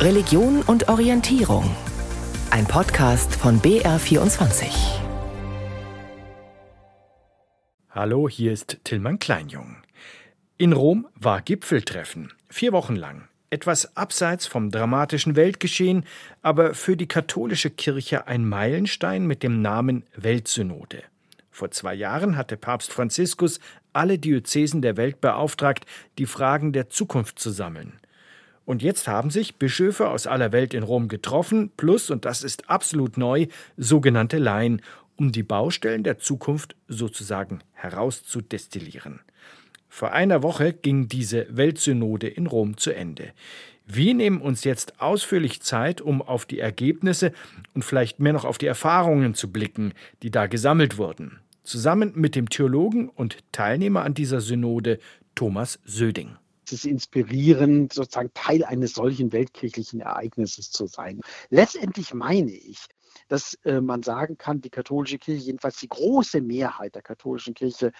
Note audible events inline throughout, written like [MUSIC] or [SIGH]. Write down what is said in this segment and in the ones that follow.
Religion und Orientierung. Ein Podcast von BR24. Hallo, hier ist Tillmann Kleinjung. In Rom war Gipfeltreffen, vier Wochen lang. Etwas abseits vom dramatischen Weltgeschehen, aber für die katholische Kirche ein Meilenstein mit dem Namen Weltsynode. Vor zwei Jahren hatte Papst Franziskus alle Diözesen der Welt beauftragt, die Fragen der Zukunft zu sammeln. Und jetzt haben sich Bischöfe aus aller Welt in Rom getroffen, plus, und das ist absolut neu, sogenannte Laien, um die Baustellen der Zukunft sozusagen herauszudestillieren. Vor einer Woche ging diese Weltsynode in Rom zu Ende. Wir nehmen uns jetzt ausführlich Zeit, um auf die Ergebnisse und vielleicht mehr noch auf die Erfahrungen zu blicken, die da gesammelt wurden. Zusammen mit dem Theologen und Teilnehmer an dieser Synode Thomas Söding es ist inspirierend, sozusagen Teil eines solchen weltkirchlichen Ereignisses zu sein. Letztendlich meine ich, dass äh, man sagen kann, die katholische Kirche, jedenfalls die große Mehrheit der katholischen Kirche,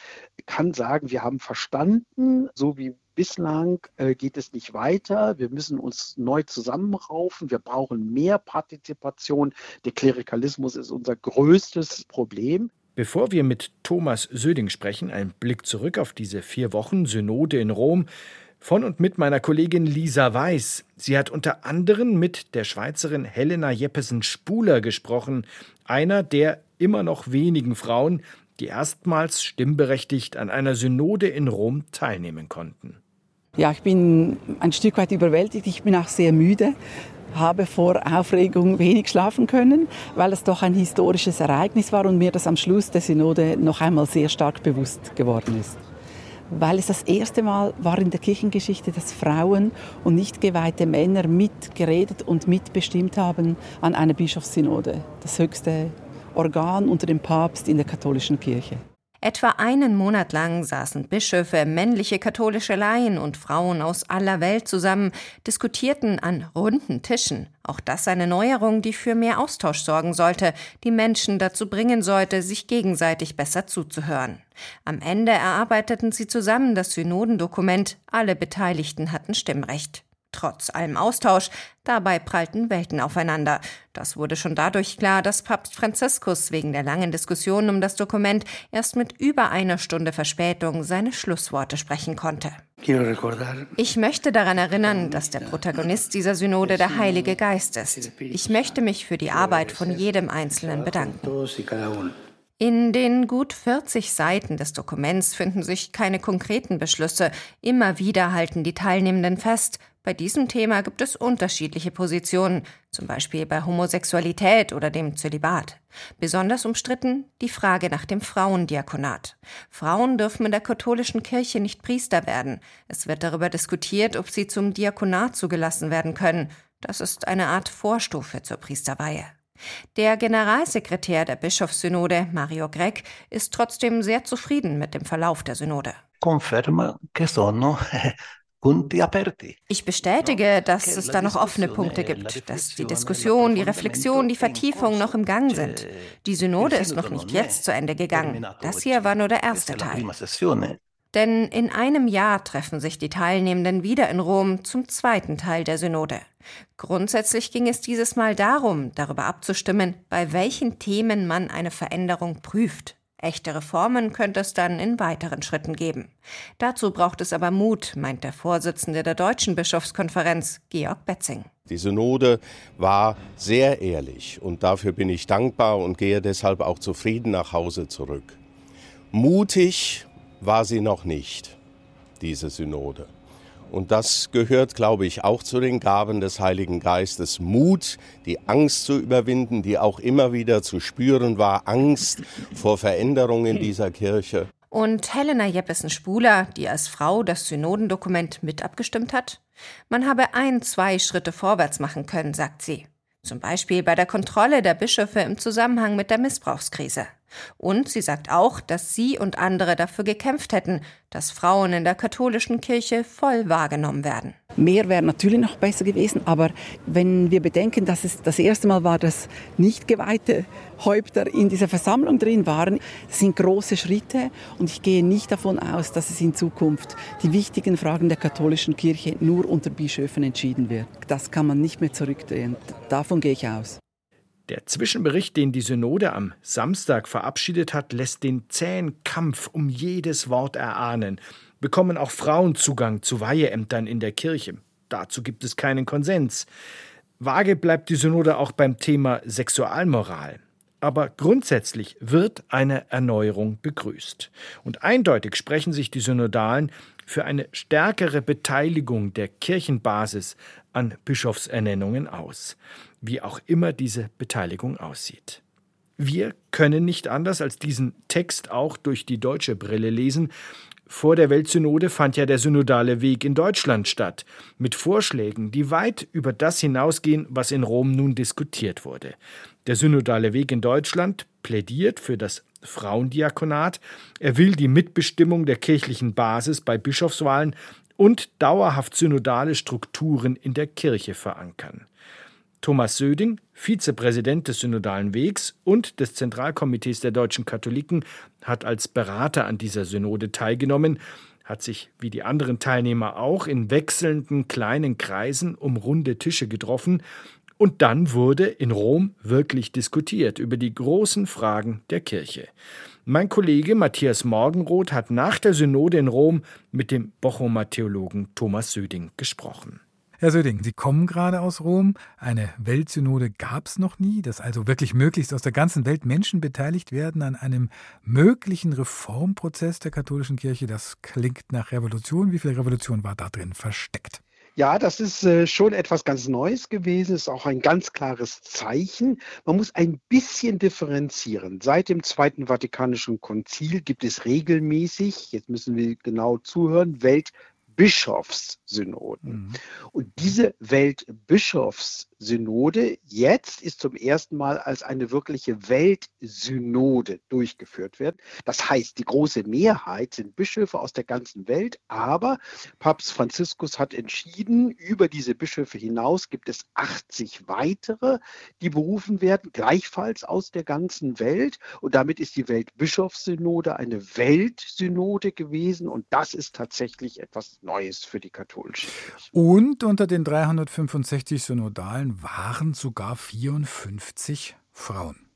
kann sagen, wir haben verstanden, so wie bislang äh, geht es nicht weiter. Wir müssen uns neu zusammenraufen. Wir brauchen mehr Partizipation. Der Klerikalismus ist unser größtes Problem. Bevor wir mit Thomas Söding sprechen, ein Blick zurück auf diese vier Wochen Synode in Rom. Von und mit meiner Kollegin Lisa Weiß. Sie hat unter anderem mit der Schweizerin Helena Jeppesen-Spuler gesprochen, einer der immer noch wenigen Frauen, die erstmals stimmberechtigt an einer Synode in Rom teilnehmen konnten. Ja, ich bin ein Stück weit überwältigt. Ich bin auch sehr müde habe vor Aufregung wenig schlafen können, weil es doch ein historisches Ereignis war und mir das am Schluss der Synode noch einmal sehr stark bewusst geworden ist weil es das erste Mal war in der Kirchengeschichte, dass Frauen und nicht geweihte Männer mitgeredet und mitbestimmt haben an einer Bischofssynode, das höchste Organ unter dem Papst in der katholischen Kirche. Etwa einen Monat lang saßen Bischöfe, männliche katholische Laien und Frauen aus aller Welt zusammen, diskutierten an runden Tischen. Auch das eine Neuerung, die für mehr Austausch sorgen sollte, die Menschen dazu bringen sollte, sich gegenseitig besser zuzuhören. Am Ende erarbeiteten sie zusammen das Synodendokument, alle Beteiligten hatten Stimmrecht. Trotz allem Austausch, dabei prallten Welten aufeinander. Das wurde schon dadurch klar, dass Papst Franziskus wegen der langen Diskussion um das Dokument erst mit über einer Stunde Verspätung seine Schlussworte sprechen konnte. Ich möchte daran erinnern, dass der Protagonist dieser Synode der Heilige Geist ist. Ich möchte mich für die Arbeit von jedem Einzelnen bedanken. In den gut 40 Seiten des Dokuments finden sich keine konkreten Beschlüsse. Immer wieder halten die Teilnehmenden fest, bei diesem Thema gibt es unterschiedliche Positionen, zum Beispiel bei Homosexualität oder dem Zölibat. Besonders umstritten die Frage nach dem Frauendiakonat. Frauen dürfen in der katholischen Kirche nicht Priester werden. Es wird darüber diskutiert, ob sie zum Diakonat zugelassen werden können. Das ist eine Art Vorstufe zur Priesterweihe. Der Generalsekretär der Bischofssynode, Mario Gregg, ist trotzdem sehr zufrieden mit dem Verlauf der Synode. Conferma che sono ich bestätige, dass es da noch offene Punkte gibt, dass die Diskussion, die Reflexion, die Vertiefung noch im Gang sind. Die Synode ist noch nicht jetzt zu Ende gegangen. Das hier war nur der erste Teil. Denn in einem Jahr treffen sich die Teilnehmenden wieder in Rom zum zweiten Teil der Synode. Grundsätzlich ging es dieses Mal darum, darüber abzustimmen, bei welchen Themen man eine Veränderung prüft. Echte Reformen könnte es dann in weiteren Schritten geben. Dazu braucht es aber Mut, meint der Vorsitzende der Deutschen Bischofskonferenz, Georg Betzing. Die Synode war sehr ehrlich und dafür bin ich dankbar und gehe deshalb auch zufrieden nach Hause zurück. Mutig war sie noch nicht, diese Synode. Und das gehört, glaube ich, auch zu den Gaben des Heiligen Geistes. Mut, die Angst zu überwinden, die auch immer wieder zu spüren war. Angst vor Veränderungen in dieser Kirche. Und Helena Jeppesen-Spuler, die als Frau das Synodendokument mit abgestimmt hat? Man habe ein, zwei Schritte vorwärts machen können, sagt sie. Zum Beispiel bei der Kontrolle der Bischöfe im Zusammenhang mit der Missbrauchskrise. Und sie sagt auch, dass sie und andere dafür gekämpft hätten, dass Frauen in der katholischen Kirche voll wahrgenommen werden. Mehr wäre natürlich noch besser gewesen, aber wenn wir bedenken, dass es das erste Mal war, dass nicht geweihte Häupter in dieser Versammlung drin waren, sind große Schritte und ich gehe nicht davon aus, dass es in Zukunft die wichtigen Fragen der katholischen Kirche nur unter Bischöfen entschieden wird. Das kann man nicht mehr zurückdrehen. Davon gehe ich aus. Der Zwischenbericht, den die Synode am Samstag verabschiedet hat, lässt den zähen Kampf um jedes Wort erahnen. Bekommen auch Frauen Zugang zu Weiheämtern in der Kirche? Dazu gibt es keinen Konsens. Vage bleibt die Synode auch beim Thema Sexualmoral. Aber grundsätzlich wird eine Erneuerung begrüßt. Und eindeutig sprechen sich die Synodalen für eine stärkere Beteiligung der Kirchenbasis an Bischofsernennungen aus, wie auch immer diese Beteiligung aussieht. Wir können nicht anders als diesen Text auch durch die deutsche Brille lesen. Vor der Weltsynode fand ja der synodale Weg in Deutschland statt, mit Vorschlägen, die weit über das hinausgehen, was in Rom nun diskutiert wurde. Der synodale Weg in Deutschland plädiert für das Frauendiakonat. Er will die Mitbestimmung der kirchlichen Basis bei Bischofswahlen und dauerhaft synodale Strukturen in der Kirche verankern. Thomas Söding, Vizepräsident des Synodalen Wegs und des Zentralkomitees der deutschen Katholiken, hat als Berater an dieser Synode teilgenommen, hat sich wie die anderen Teilnehmer auch in wechselnden kleinen Kreisen um runde Tische getroffen und dann wurde in Rom wirklich diskutiert über die großen Fragen der Kirche. Mein Kollege Matthias Morgenroth hat nach der Synode in Rom mit dem Bochumer Theologen Thomas Söding gesprochen. Herr Söding, Sie kommen gerade aus Rom. Eine Weltsynode gab es noch nie, dass also wirklich möglichst aus der ganzen Welt Menschen beteiligt werden an einem möglichen Reformprozess der katholischen Kirche. Das klingt nach Revolution. Wie viel Revolution war da drin versteckt? Ja, das ist äh, schon etwas ganz Neues gewesen, ist auch ein ganz klares Zeichen. Man muss ein bisschen differenzieren. Seit dem Zweiten Vatikanischen Konzil gibt es regelmäßig, jetzt müssen wir genau zuhören, Weltbischofssynoden. Mhm. Und diese Weltbischofs Synode jetzt ist zum ersten Mal als eine wirkliche Weltsynode durchgeführt werden. Das heißt, die große Mehrheit sind Bischöfe aus der ganzen Welt, aber Papst Franziskus hat entschieden, über diese Bischöfe hinaus gibt es 80 weitere, die berufen werden, gleichfalls aus der ganzen Welt. Und damit ist die Weltbischofssynode eine Weltsynode gewesen und das ist tatsächlich etwas Neues für die katholische Kirche. Und unter den 365 Synodalen waren sogar 54 Frauen.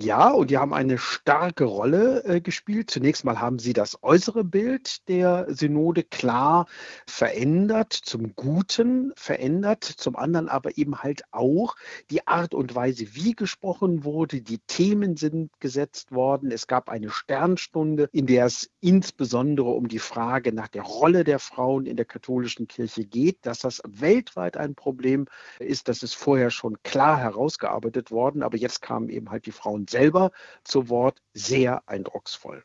Ja, und die haben eine starke Rolle äh, gespielt. Zunächst mal haben sie das äußere Bild der Synode klar verändert, zum Guten verändert, zum anderen aber eben halt auch die Art und Weise, wie gesprochen wurde. Die Themen sind gesetzt worden. Es gab eine Sternstunde, in der es insbesondere um die Frage nach der Rolle der Frauen in der katholischen Kirche geht. Dass das weltweit ein Problem ist, das ist vorher schon klar herausgearbeitet worden, aber jetzt kamen eben halt die Frauen selber zu Wort sehr eindrucksvoll.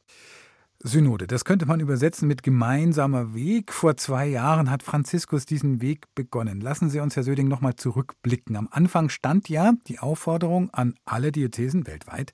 Synode, das könnte man übersetzen mit gemeinsamer Weg. Vor zwei Jahren hat Franziskus diesen Weg begonnen. Lassen Sie uns, Herr Söding, nochmal zurückblicken. Am Anfang stand ja die Aufforderung an alle Diözesen weltweit,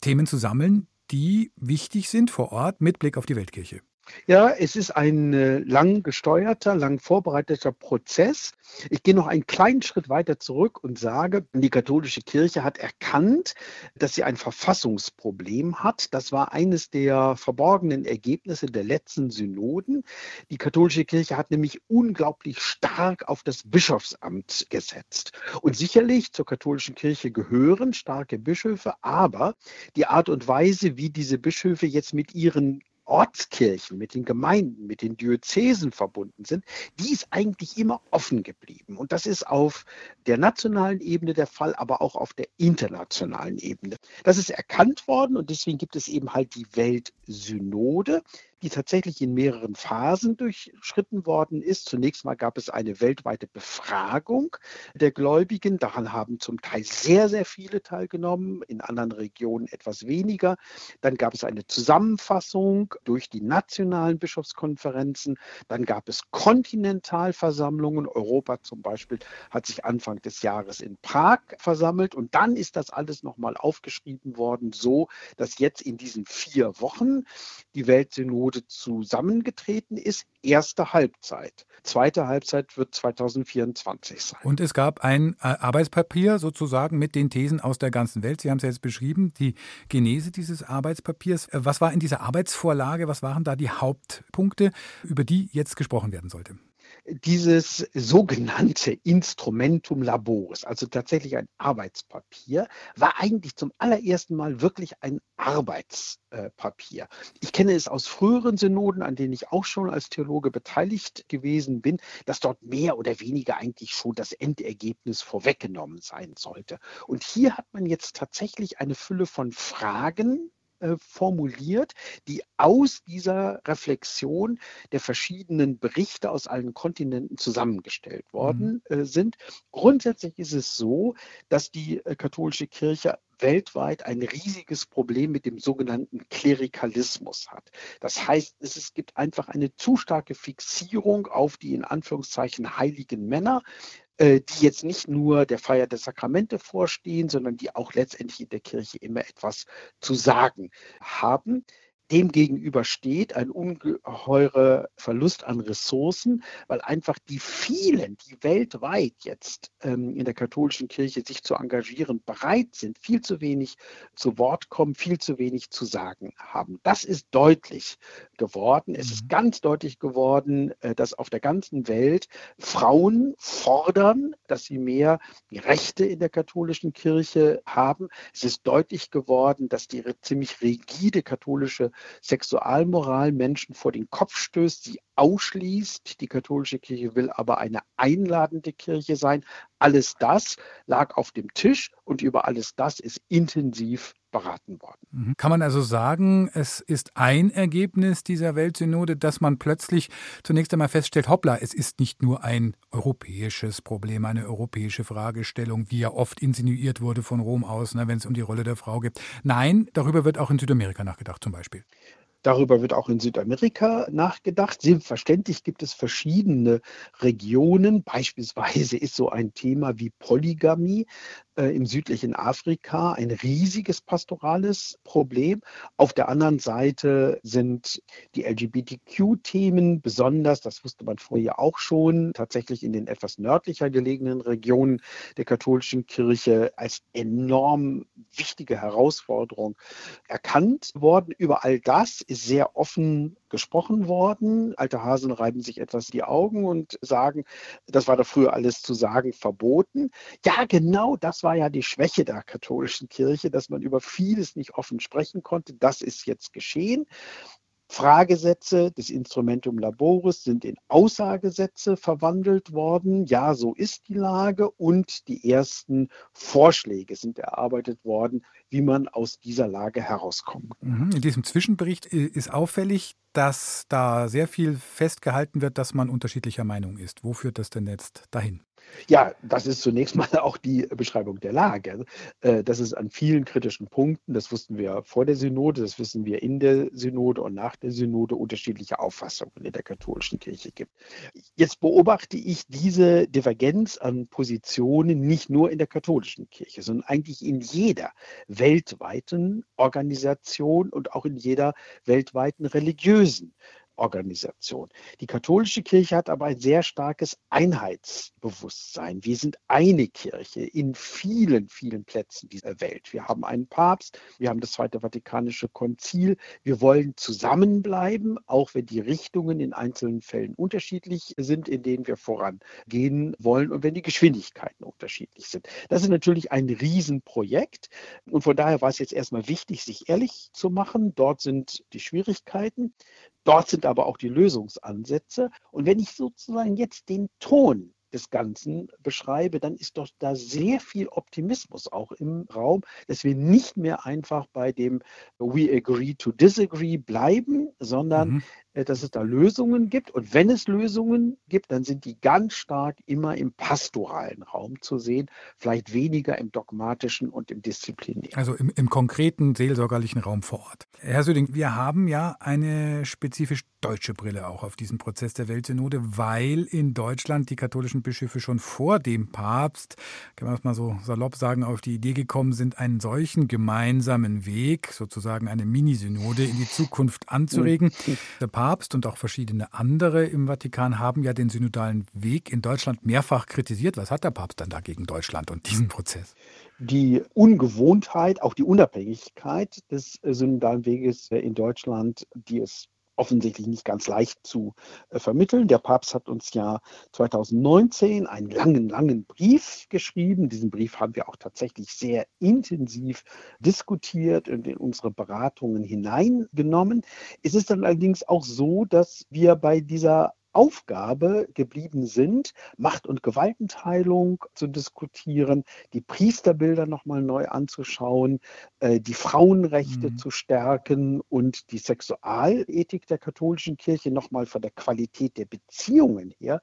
Themen zu sammeln, die wichtig sind vor Ort mit Blick auf die Weltkirche. Ja, es ist ein äh, lang gesteuerter, lang vorbereiteter Prozess. Ich gehe noch einen kleinen Schritt weiter zurück und sage, die katholische Kirche hat erkannt, dass sie ein Verfassungsproblem hat. Das war eines der verborgenen Ergebnisse der letzten Synoden. Die katholische Kirche hat nämlich unglaublich stark auf das Bischofsamt gesetzt. Und sicherlich zur katholischen Kirche gehören starke Bischöfe, aber die Art und Weise, wie diese Bischöfe jetzt mit ihren Ortskirchen, mit den Gemeinden, mit den Diözesen verbunden sind, die ist eigentlich immer offen geblieben. Und das ist auf der nationalen Ebene der Fall, aber auch auf der internationalen Ebene. Das ist erkannt worden und deswegen gibt es eben halt die Weltsynode. Die tatsächlich in mehreren Phasen durchschritten worden ist. Zunächst mal gab es eine weltweite Befragung der Gläubigen. Daran haben zum Teil sehr, sehr viele teilgenommen, in anderen Regionen etwas weniger. Dann gab es eine Zusammenfassung durch die nationalen Bischofskonferenzen. Dann gab es Kontinentalversammlungen. Europa zum Beispiel hat sich Anfang des Jahres in Prag versammelt. Und dann ist das alles nochmal aufgeschrieben worden, so dass jetzt in diesen vier Wochen die Weltsynode zusammengetreten ist. Erste Halbzeit. Zweite Halbzeit wird 2024 sein. Und es gab ein äh, Arbeitspapier sozusagen mit den Thesen aus der ganzen Welt. Sie haben es jetzt beschrieben, die Genese dieses Arbeitspapiers. Äh, was war in dieser Arbeitsvorlage, was waren da die Hauptpunkte, über die jetzt gesprochen werden sollte? Dieses sogenannte Instrumentum Laboris, also tatsächlich ein Arbeitspapier, war eigentlich zum allerersten Mal wirklich ein Arbeitspapier. Ich kenne es aus früheren Synoden, an denen ich auch schon als Theologe beteiligt gewesen bin, dass dort mehr oder weniger eigentlich schon das Endergebnis vorweggenommen sein sollte. Und hier hat man jetzt tatsächlich eine Fülle von Fragen äh, formuliert, die aus dieser Reflexion der verschiedenen Berichte aus allen Kontinenten zusammengestellt worden mhm. äh, sind. Grundsätzlich ist es so, dass die äh, katholische Kirche weltweit ein riesiges Problem mit dem sogenannten Klerikalismus hat. Das heißt, es, es gibt einfach eine zu starke Fixierung auf die in Anführungszeichen heiligen Männer, die jetzt nicht nur der Feier der Sakramente vorstehen, sondern die auch letztendlich in der Kirche immer etwas zu sagen haben. Demgegenüber steht ein ungeheurer Verlust an Ressourcen, weil einfach die vielen, die weltweit jetzt ähm, in der katholischen Kirche sich zu engagieren bereit sind, viel zu wenig zu Wort kommen, viel zu wenig zu sagen haben. Das ist deutlich geworden. Es ist mhm. ganz deutlich geworden, äh, dass auf der ganzen Welt Frauen fordern, dass sie mehr Rechte in der katholischen Kirche haben. Es ist deutlich geworden, dass die ziemlich rigide katholische Sexualmoral Menschen vor den Kopf stößt, sie ausschließt. Die katholische Kirche will aber eine einladende Kirche sein. Alles das lag auf dem Tisch und über alles das ist intensiv beraten worden. Mhm. Kann man also sagen, es ist ein Ergebnis dieser Weltsynode, dass man plötzlich zunächst einmal feststellt, hoppla, es ist nicht nur ein europäisches Problem, eine europäische Fragestellung, wie ja oft insinuiert wurde von Rom aus, ne, wenn es um die Rolle der Frau geht. Nein, darüber wird auch in Südamerika nachgedacht zum Beispiel. Darüber wird auch in Südamerika nachgedacht. Selbstverständlich gibt es verschiedene Regionen. Beispielsweise ist so ein Thema wie Polygamie äh, im südlichen Afrika ein riesiges pastorales Problem. Auf der anderen Seite sind die LGBTQ-Themen besonders, das wusste man vorher auch schon, tatsächlich in den etwas nördlicher gelegenen Regionen der katholischen Kirche als enorm wichtige Herausforderung erkannt worden. Über all das ist sehr offen gesprochen worden. Alte Hasen reiben sich etwas die Augen und sagen, das war doch früher alles zu sagen verboten. Ja, genau das war ja die Schwäche der katholischen Kirche, dass man über vieles nicht offen sprechen konnte. Das ist jetzt geschehen. Fragesätze des Instrumentum Laboris sind in Aussagesätze verwandelt worden. Ja, so ist die Lage und die ersten Vorschläge sind erarbeitet worden, wie man aus dieser Lage herauskommen kann. Mhm. In diesem Zwischenbericht ist auffällig, dass da sehr viel festgehalten wird, dass man unterschiedlicher Meinung ist. Wo führt das denn jetzt dahin? Ja, das ist zunächst mal [LAUGHS] auch die Beschreibung der Lage. Äh, dass es an vielen kritischen Punkten, das wussten wir vor der Synode, das wissen wir in der Synode und nach der Synode, unterschiedliche Auffassungen in der katholischen Kirche gibt. Jetzt beobachte ich diese Divergenz an Positionen nicht nur in der katholischen Kirche, sondern eigentlich in jeder weltweiten Organisation und auch in jeder weltweiten religiösen Organisation. Die katholische Kirche hat aber ein sehr starkes Einheitsbewusstsein. Wir sind eine Kirche in vielen, vielen Plätzen dieser Welt. Wir haben einen Papst, wir haben das Zweite Vatikanische Konzil. Wir wollen zusammenbleiben, auch wenn die Richtungen in einzelnen Fällen unterschiedlich sind, in denen wir vorangehen wollen und wenn die Geschwindigkeiten unterschiedlich sind. Das ist natürlich ein Riesenprojekt und von daher war es jetzt erstmal wichtig, sich ehrlich zu machen. Dort sind die Schwierigkeiten. Dort sind aber auch die Lösungsansätze. Und wenn ich sozusagen jetzt den Ton des Ganzen beschreibe, dann ist doch da sehr viel Optimismus auch im Raum, dass wir nicht mehr einfach bei dem We agree to disagree bleiben, sondern mhm. Äh, dass es da Lösungen gibt. Und wenn es Lösungen gibt, dann sind die ganz stark immer im pastoralen Raum zu sehen, vielleicht weniger im dogmatischen und im disziplinären. Also im, im konkreten seelsorgerlichen Raum vor Ort. Herr Söding, wir haben ja eine spezifisch deutsche Brille auch auf diesen Prozess der Weltsynode, weil in Deutschland die katholischen Bischöfe schon vor dem Papst, kann man das mal so salopp sagen, auf die Idee gekommen sind, einen solchen gemeinsamen Weg, sozusagen eine Minisynode in die Zukunft anzuregen. Mhm. Der Papst und auch verschiedene andere im Vatikan haben ja den synodalen Weg in Deutschland mehrfach kritisiert. Was hat der Papst dann da gegen Deutschland und diesen Prozess? Die Ungewohntheit, auch die Unabhängigkeit des synodalen Weges in Deutschland, die es offensichtlich nicht ganz leicht zu äh, vermitteln. Der Papst hat uns ja 2019 einen langen, langen Brief geschrieben. Diesen Brief haben wir auch tatsächlich sehr intensiv diskutiert und in unsere Beratungen hineingenommen. Es ist dann allerdings auch so, dass wir bei dieser Aufgabe geblieben sind, Macht- und Gewaltenteilung zu diskutieren, die Priesterbilder nochmal neu anzuschauen, äh, die Frauenrechte mhm. zu stärken und die Sexualethik der katholischen Kirche nochmal von der Qualität der Beziehungen her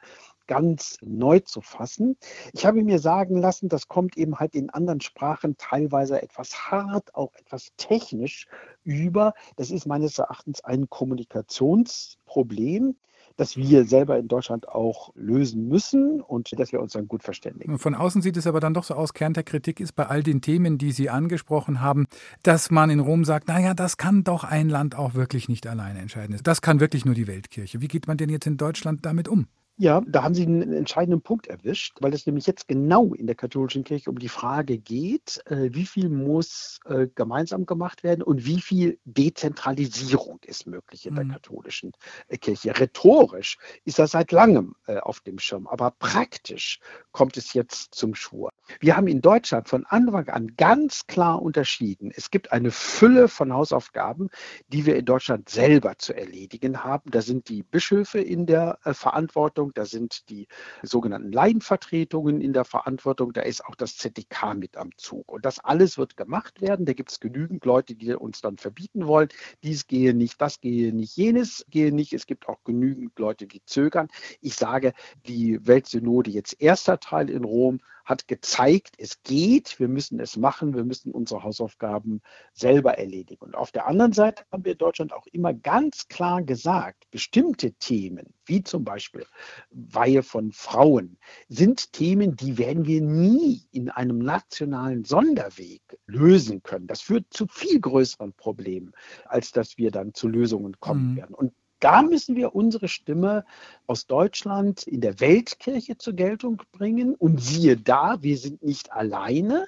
ganz neu zu fassen. Ich habe mir sagen lassen, das kommt eben halt in anderen Sprachen teilweise etwas hart, auch etwas technisch über. Das ist meines Erachtens ein Kommunikationsproblem das wir selber in Deutschland auch lösen müssen und dass wir uns dann gut verständigen. Von außen sieht es aber dann doch so aus, Kern der Kritik ist bei all den Themen, die Sie angesprochen haben, dass man in Rom sagt, naja, das kann doch ein Land auch wirklich nicht alleine entscheiden. Das kann wirklich nur die Weltkirche. Wie geht man denn jetzt in Deutschland damit um? Ja, da haben Sie einen entscheidenden Punkt erwischt, weil es nämlich jetzt genau in der katholischen Kirche um die Frage geht, äh, wie viel muss äh, gemeinsam gemacht werden und wie viel Dezentralisierung ist möglich in der mhm. katholischen äh, Kirche. Rhetorisch ist das seit langem auf dem Schirm, aber praktisch kommt es jetzt zum Schwur. Wir haben in Deutschland von Anfang an ganz klar unterschieden. Es gibt eine Fülle von Hausaufgaben, die wir in Deutschland selber zu erledigen haben. Da sind die Bischöfe in der Verantwortung Verantwortung, da sind die sogenannten Laienvertretungen in der Verantwortung, da ist auch das ZDK mit am Zug. Und das alles wird gemacht werden. Da gibt es genügend Leute, die uns dann verbieten wollen, dies gehe nicht, das gehe nicht, jenes gehe nicht. Es gibt auch genügend Leute, die zögern. Ich sage, die Weltsynode jetzt erster Teil in Rom hat gezeigt, es geht, wir müssen es machen, wir müssen unsere Hausaufgaben selber erledigen. Und auf der anderen Seite haben wir in Deutschland auch immer ganz klar gesagt, bestimmte Themen, wie zum Beispiel Weihe von Frauen, sind Themen, die werden wir nie in einem nationalen Sonderweg lösen können. Das führt zu viel größeren Problemen, als dass wir dann zu Lösungen kommen mhm. werden. Und da müssen wir unsere Stimme aus Deutschland in der Weltkirche zur Geltung bringen. Und siehe da, wir sind nicht alleine,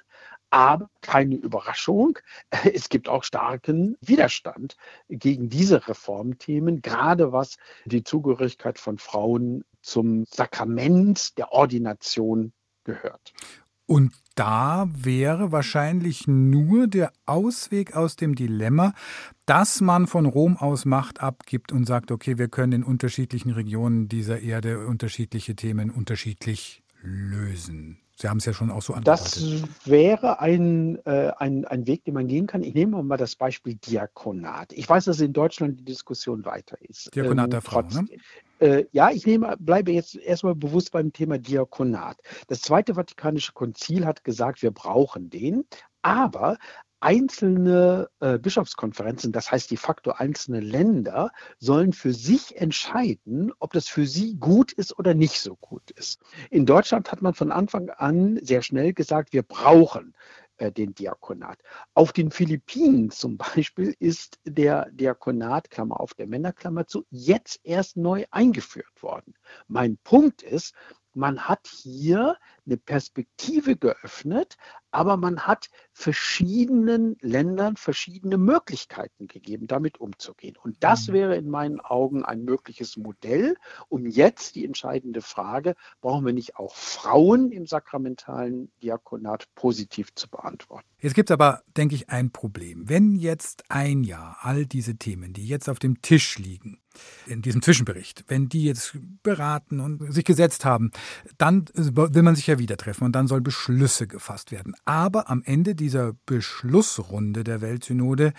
aber keine Überraschung, [LAUGHS] es gibt auch starken Widerstand gegen diese Reformthemen, gerade was die Zugehörigkeit von Frauen zum Sakrament der Ordination gehört. Und da wäre wahrscheinlich nur der Ausweg aus dem Dilemma, dass man von Rom aus Macht abgibt und sagt, okay, wir können in unterschiedlichen Regionen dieser Erde unterschiedliche Themen unterschiedlich lösen. Sie haben es ja schon auch so angedeutet. Das wäre ein, äh, ein, ein Weg, den man gehen kann. Ich nehme mal das Beispiel Diakonat. Ich weiß, dass in Deutschland die Diskussion weiter ist. Diakonat ähm, der Frau, ne? Äh, ja, ich nehme, bleibe jetzt erstmal bewusst beim Thema Diakonat. Das Zweite Vatikanische Konzil hat gesagt, wir brauchen den, aber einzelne äh, Bischofskonferenzen, das heißt de facto einzelne Länder, sollen für sich entscheiden, ob das für sie gut ist oder nicht so gut ist. In Deutschland hat man von Anfang an sehr schnell gesagt, wir brauchen äh, den Diakonat. Auf den Philippinen zum Beispiel ist der Diakonat, Klammer auf der Männerklammer zu, jetzt erst neu eingeführt worden. Mein Punkt ist, man hat hier eine Perspektive geöffnet, aber man hat verschiedenen Ländern verschiedene Möglichkeiten gegeben, damit umzugehen. Und das mhm. wäre in meinen Augen ein mögliches Modell, um jetzt die entscheidende Frage, brauchen wir nicht auch Frauen im sakramentalen Diakonat positiv zu beantworten. Jetzt gibt es aber, denke ich, ein Problem. Wenn jetzt ein Jahr all diese Themen, die jetzt auf dem Tisch liegen, in diesem Zwischenbericht, wenn die jetzt beraten und sich gesetzt haben, dann will man sich ja wieder treffen und dann soll Beschlüsse gefasst werden. Aber am Ende dieser Beschlussrunde der Weltsynode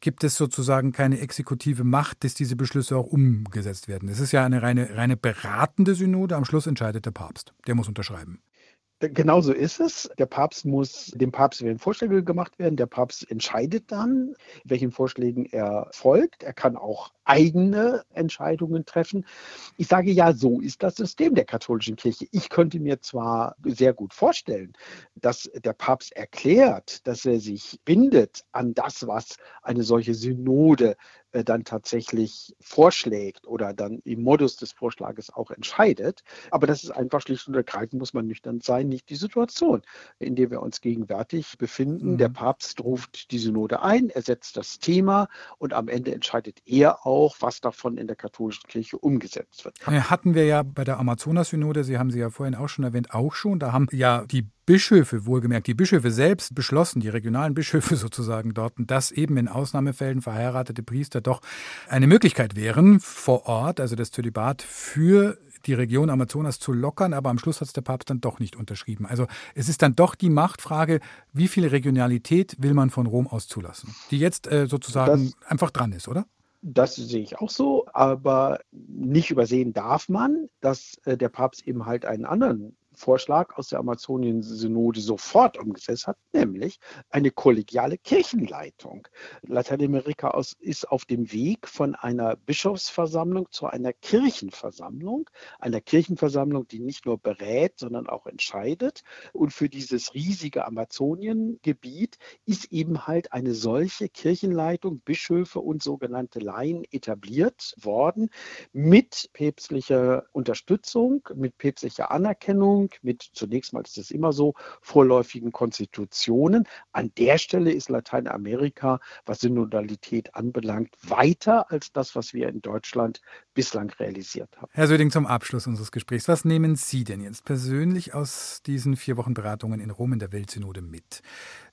gibt es sozusagen keine exekutive Macht, dass diese Beschlüsse auch umgesetzt werden. Es ist ja eine reine, reine beratende Synode. Am Schluss entscheidet der Papst. Der muss unterschreiben. Genau so ist es. Der Papst muss, dem Papst werden Vorschläge gemacht werden. Der Papst entscheidet dann, welchen Vorschlägen er folgt. Er kann auch eigene Entscheidungen treffen. Ich sage ja, so ist das System der katholischen Kirche. Ich könnte mir zwar sehr gut vorstellen, dass der Papst erklärt, dass er sich bindet an das, was eine solche Synode äh, dann tatsächlich vorschlägt oder dann im Modus des Vorschlages auch entscheidet. Aber das ist einfach schlicht und ergreifend, muss man nüchtern sein, nicht die Situation, in der wir uns gegenwärtig befinden. Mhm. Der Papst ruft die Synode ein, er setzt das Thema und am Ende entscheidet er auch, was davon in der katholischen Kirche umgesetzt wird. Hatten wir ja bei der Amazonas-Synode, Sie haben sie ja vorhin auch schon erwähnt, auch schon. Da haben ja die Bischöfe, wohlgemerkt, die Bischöfe selbst beschlossen, die regionalen Bischöfe [LAUGHS] sozusagen dort, dass eben in Ausnahmefällen verheiratete Priester doch eine Möglichkeit wären, vor Ort, also das Zölibat für die Region Amazonas zu lockern, aber am Schluss hat es der Papst dann doch nicht unterschrieben. Also es ist dann doch die Machtfrage, wie viel Regionalität will man von Rom aus zulassen, die jetzt äh, sozusagen das, einfach dran ist, oder? Das sehe ich auch so, aber nicht übersehen darf man, dass äh, der Papst eben halt einen anderen Vorschlag aus der Amazonien-Synode sofort umgesetzt hat, nämlich eine kollegiale Kirchenleitung. Lateinamerika ist auf dem Weg von einer Bischofsversammlung zu einer Kirchenversammlung, einer Kirchenversammlung, die nicht nur berät, sondern auch entscheidet. Und für dieses riesige Amazoniengebiet ist eben halt eine solche Kirchenleitung, Bischöfe und sogenannte Laien etabliert worden mit päpstlicher Unterstützung, mit päpstlicher Anerkennung mit, zunächst mal ist es immer so, vorläufigen Konstitutionen. An der Stelle ist Lateinamerika, was Synodalität anbelangt, weiter als das, was wir in Deutschland bislang realisiert haben. Herr Söding, zum Abschluss unseres Gesprächs, was nehmen Sie denn jetzt persönlich aus diesen vier Wochen Beratungen in Rom in der Weltsynode mit?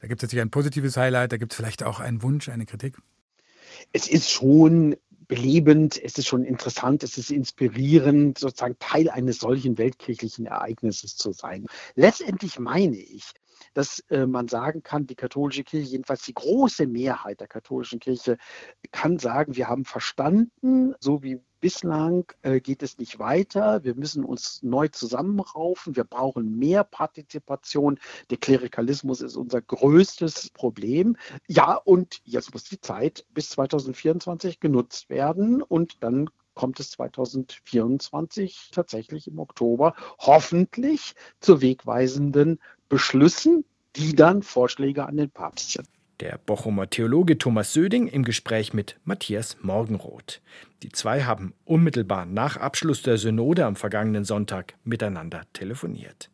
Da gibt es natürlich ein positives Highlight, da gibt es vielleicht auch einen Wunsch, eine Kritik? Es ist schon belebend, es ist schon interessant, es ist inspirierend, sozusagen Teil eines solchen weltkirchlichen Ereignisses zu sein. Letztendlich meine ich, dass äh, man sagen kann, die katholische Kirche, jedenfalls die große Mehrheit der katholischen Kirche, kann sagen, wir haben verstanden, so wie bislang äh, geht es nicht weiter. Wir müssen uns neu zusammenraufen. Wir brauchen mehr Partizipation. Der Klerikalismus ist unser größtes Problem. Ja, und jetzt muss die Zeit bis 2024 genutzt werden und dann kommt es 2024 tatsächlich im Oktober hoffentlich zu wegweisenden Beschlüssen, die dann Vorschläge an den Papst sind. Der Bochumer Theologe Thomas Söding im Gespräch mit Matthias Morgenroth. Die zwei haben unmittelbar nach Abschluss der Synode am vergangenen Sonntag miteinander telefoniert.